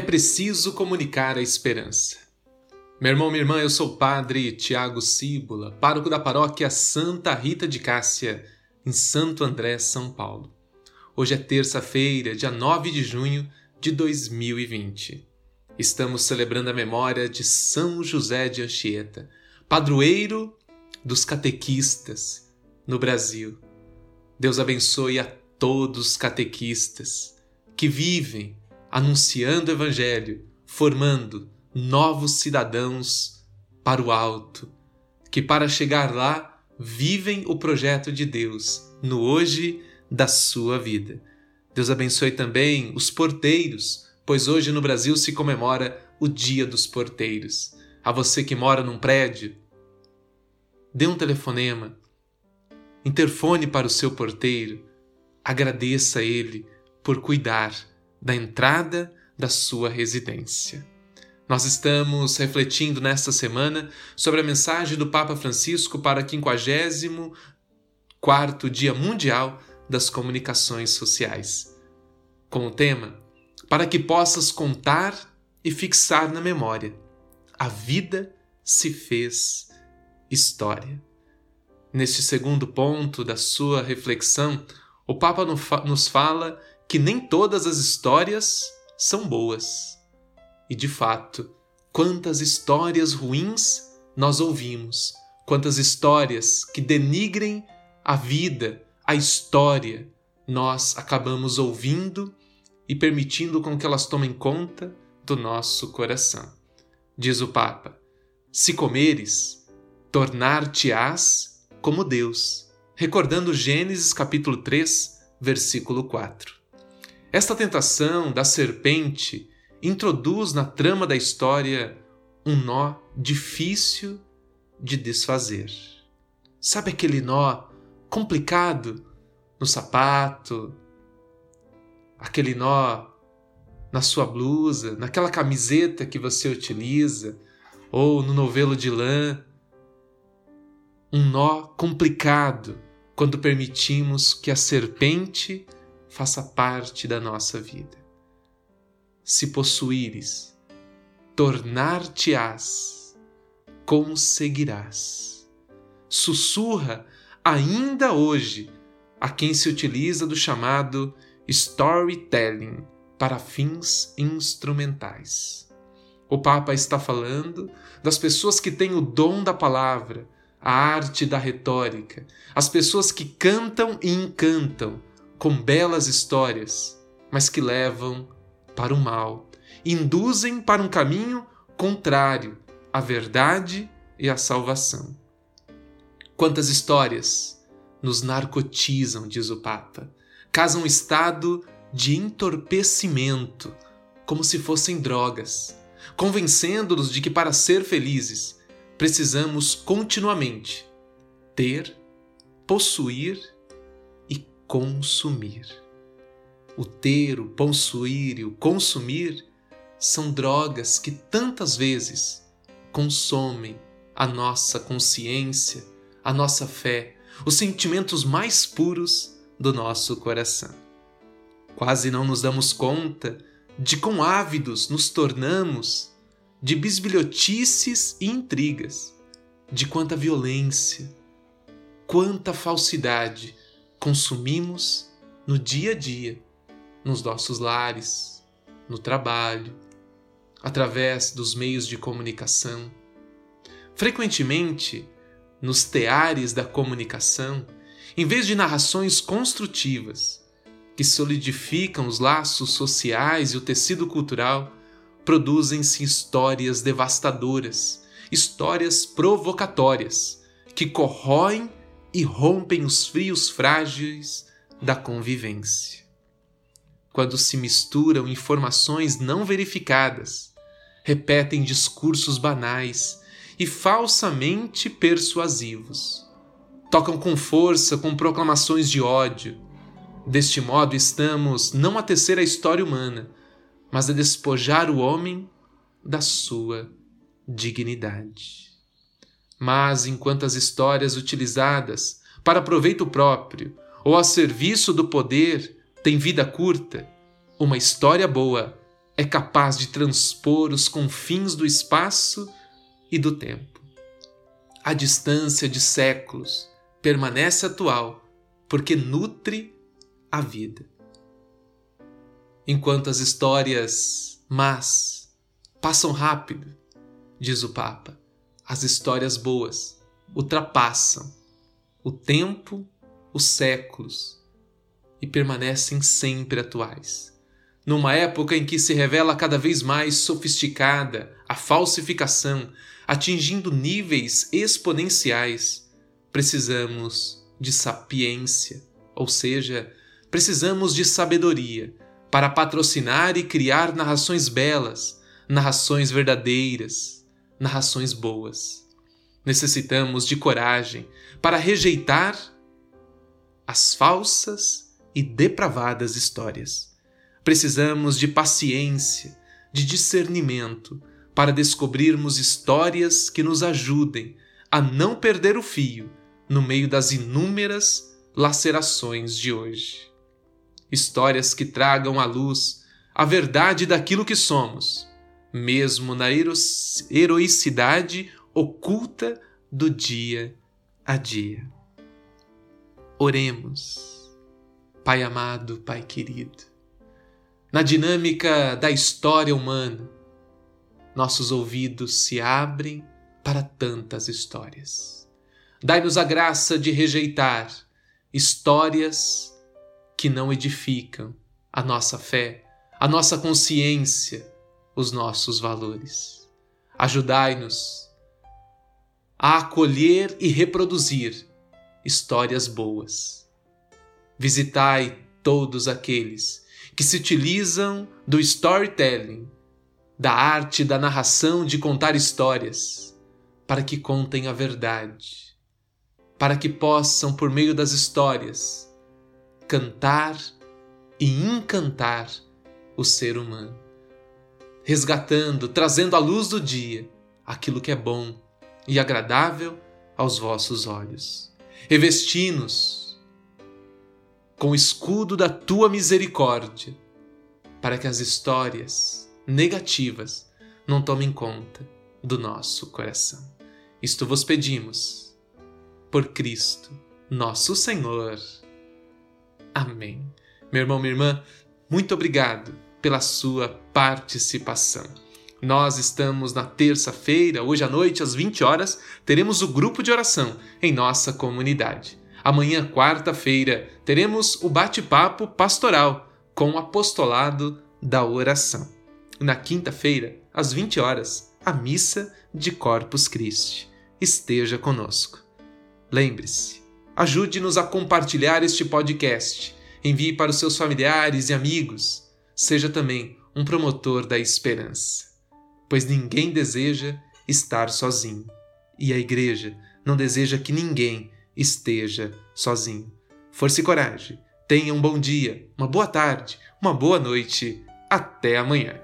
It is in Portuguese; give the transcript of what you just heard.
É preciso comunicar a esperança. Meu irmão, minha irmã, eu sou o padre Tiago Cíbula, pároco da paróquia Santa Rita de Cássia, em Santo André, São Paulo. Hoje é terça-feira, dia 9 de junho de 2020. Estamos celebrando a memória de São José de Anchieta, padroeiro dos catequistas no Brasil. Deus abençoe a todos os catequistas que vivem anunciando o Evangelho, formando novos cidadãos para o alto, que para chegar lá vivem o projeto de Deus no hoje da sua vida. Deus abençoe também os porteiros, pois hoje no Brasil se comemora o Dia dos Porteiros. A você que mora num prédio, dê um telefonema, interfone para o seu porteiro, agradeça a ele por cuidar da entrada da sua residência. Nós estamos refletindo nesta semana sobre a mensagem do Papa Francisco para o 54 Dia Mundial das Comunicações Sociais, com o tema Para que possas contar e fixar na memória. A vida se fez história. Neste segundo ponto da sua reflexão, o Papa nos fala que nem todas as histórias são boas. E de fato, quantas histórias ruins nós ouvimos, quantas histórias que denigrem a vida, a história, nós acabamos ouvindo e permitindo com que elas tomem conta do nosso coração. Diz o Papa: Se comeres, tornar-te-ás como Deus. Recordando Gênesis capítulo 3, versículo 4. Esta tentação da serpente introduz na trama da história um nó difícil de desfazer. Sabe aquele nó complicado no sapato, aquele nó na sua blusa, naquela camiseta que você utiliza, ou no novelo de lã? Um nó complicado quando permitimos que a serpente faça parte da nossa vida. Se possuíres, tornar-te-ás, conseguirás. Sussurra ainda hoje a quem se utiliza do chamado storytelling para fins instrumentais. O Papa está falando das pessoas que têm o dom da palavra, a arte da retórica, as pessoas que cantam e encantam, com belas histórias, mas que levam para o mal, induzem para um caminho contrário à verdade e à salvação. Quantas histórias nos narcotizam, diz o Papa, casam um estado de entorpecimento, como se fossem drogas, convencendo-nos de que para ser felizes precisamos continuamente ter, possuir consumir. O ter, o possuir e o consumir são drogas que tantas vezes consomem a nossa consciência, a nossa fé, os sentimentos mais puros do nosso coração. Quase não nos damos conta de quão ávidos nos tornamos de bisbilhotices e intrigas, de quanta violência, quanta falsidade consumimos no dia a dia, nos nossos lares, no trabalho, através dos meios de comunicação. Frequentemente, nos teares da comunicação, em vez de narrações construtivas que solidificam os laços sociais e o tecido cultural, produzem-se histórias devastadoras, histórias provocatórias, que corroem e rompem os frios frágeis da convivência. Quando se misturam informações não verificadas, repetem discursos banais e falsamente persuasivos. Tocam com força com proclamações de ódio. Deste modo, estamos não a tecer a história humana, mas a despojar o homem da sua dignidade. Mas enquanto as histórias utilizadas para proveito próprio ou a serviço do poder têm vida curta, uma história boa é capaz de transpor os confins do espaço e do tempo. A distância de séculos permanece atual porque nutre a vida. Enquanto as histórias más passam rápido, diz o Papa, as histórias boas ultrapassam o tempo, os séculos e permanecem sempre atuais. Numa época em que se revela cada vez mais sofisticada a falsificação, atingindo níveis exponenciais, precisamos de sapiência, ou seja, precisamos de sabedoria para patrocinar e criar narrações belas, narrações verdadeiras, narrações boas. Necessitamos de coragem para rejeitar as falsas e depravadas histórias. Precisamos de paciência, de discernimento para descobrirmos histórias que nos ajudem a não perder o fio no meio das inúmeras lacerações de hoje. Histórias que tragam à luz a verdade daquilo que somos, mesmo na heroicidade oculta do dia a dia. Oremos, Pai amado, Pai querido. Na dinâmica da história humana, nossos ouvidos se abrem para tantas histórias Dai-nos a graça de rejeitar histórias que não edificam a nossa fé, a nossa consciência, os nossos valores. Ajudai-nos a acolher e reproduzir histórias boas. Visitai todos aqueles que se utilizam do storytelling, da arte da narração de contar histórias, para que contem a verdade para que possam, por meio das histórias, cantar e encantar o ser humano, resgatando, trazendo à luz do dia aquilo que é bom e agradável aos vossos olhos. Revesti-nos com o escudo da tua misericórdia, para que as histórias negativas não tomem conta do nosso coração. Isto vos pedimos por Cristo, nosso Senhor. Amém. Meu irmão, minha irmã, muito obrigado pela sua participação. Nós estamos na terça-feira, hoje à noite, às 20 horas, teremos o grupo de oração em nossa comunidade. Amanhã, quarta-feira, teremos o bate-papo pastoral com o apostolado da oração. Na quinta-feira, às 20 horas, a missa de Corpus Christi. Esteja conosco. Lembre-se, ajude-nos a compartilhar este podcast. Envie para os seus familiares e amigos. Seja também um promotor da esperança, pois ninguém deseja estar sozinho e a igreja não deseja que ninguém esteja sozinho. Força e coragem. Tenha um bom dia, uma boa tarde, uma boa noite. Até amanhã.